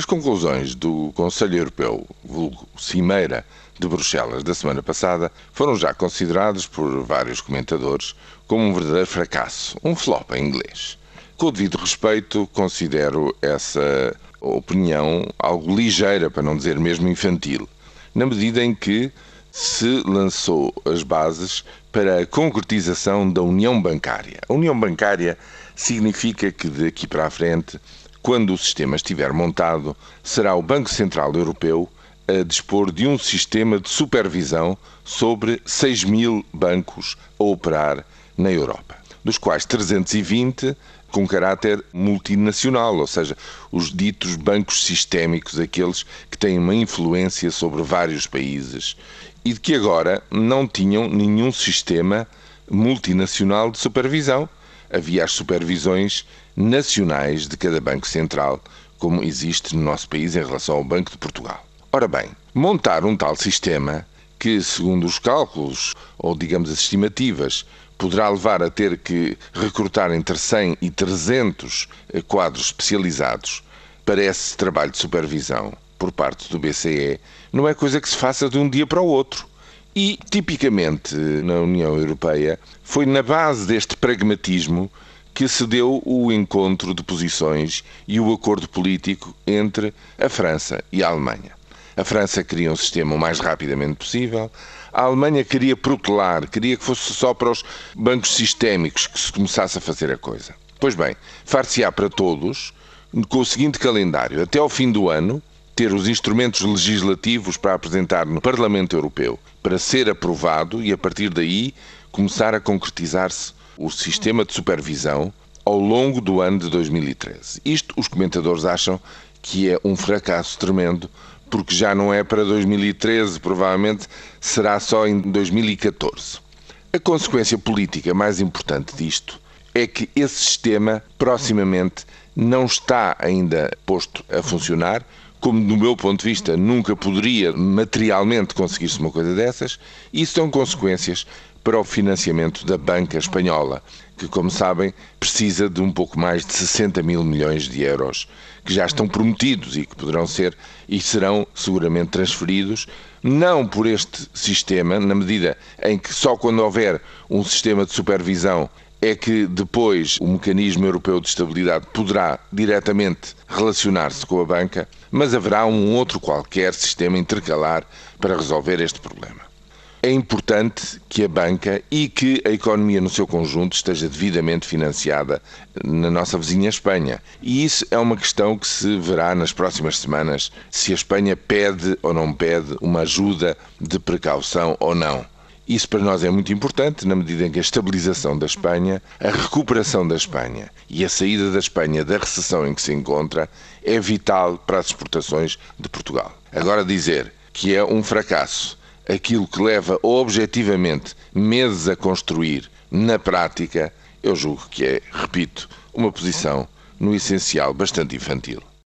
As conclusões do Conselho Europeu, vulgo Cimeira de Bruxelas da semana passada, foram já consideradas por vários comentadores como um verdadeiro fracasso, um flop em inglês. Com o devido respeito, considero essa opinião algo ligeira, para não dizer mesmo infantil, na medida em que se lançou as bases para a concretização da União Bancária. A União Bancária significa que daqui para a frente, quando o sistema estiver montado, será o Banco Central Europeu a dispor de um sistema de supervisão sobre 6 mil bancos a operar na Europa, dos quais 320 com caráter multinacional, ou seja, os ditos bancos sistémicos, aqueles que têm uma influência sobre vários países e de que agora não tinham nenhum sistema multinacional de supervisão. Havia as supervisões nacionais de cada banco central, como existe no nosso país em relação ao Banco de Portugal. Ora bem, montar um tal sistema que, segundo os cálculos, ou digamos as estimativas, poderá levar a ter que recrutar entre 100 e 300 eh, quadros especializados para esse trabalho de supervisão por parte do BCE, não é coisa que se faça de um dia para o outro. E, tipicamente, na União Europeia, foi na base deste pragmatismo que se deu o encontro de posições e o acordo político entre a França e a Alemanha. A França queria um sistema o mais rapidamente possível, a Alemanha queria protelar, queria que fosse só para os bancos sistémicos que se começasse a fazer a coisa. Pois bem, far-se-á para todos, com o seguinte calendário: até ao fim do ano, ter os instrumentos legislativos para apresentar no Parlamento Europeu para ser aprovado e, a partir daí, começar a concretizar-se o sistema de supervisão ao longo do ano de 2013. Isto os comentadores acham que é um fracasso tremendo, porque já não é para 2013, provavelmente será só em 2014. A consequência política mais importante disto é que esse sistema proximamente não está ainda posto a funcionar, como do meu ponto de vista nunca poderia materialmente conseguir-se uma coisa dessas, isso tem consequências para o financiamento da banca espanhola, que, como sabem, precisa de um pouco mais de 60 mil milhões de euros, que já estão prometidos e que poderão ser e serão seguramente transferidos, não por este sistema, na medida em que só quando houver um sistema de supervisão é que depois o mecanismo europeu de estabilidade poderá diretamente relacionar-se com a banca, mas haverá um outro qualquer sistema intercalar para resolver este problema. É importante que a banca e que a economia no seu conjunto esteja devidamente financiada na nossa vizinha Espanha. E isso é uma questão que se verá nas próximas semanas se a Espanha pede ou não pede uma ajuda de precaução ou não. Isso para nós é muito importante, na medida em que a estabilização da Espanha, a recuperação da Espanha e a saída da Espanha da recessão em que se encontra é vital para as exportações de Portugal. Agora, dizer que é um fracasso aquilo que leva objetivamente meses a construir, na prática, eu julgo que é, repito, uma posição, no essencial, bastante infantil.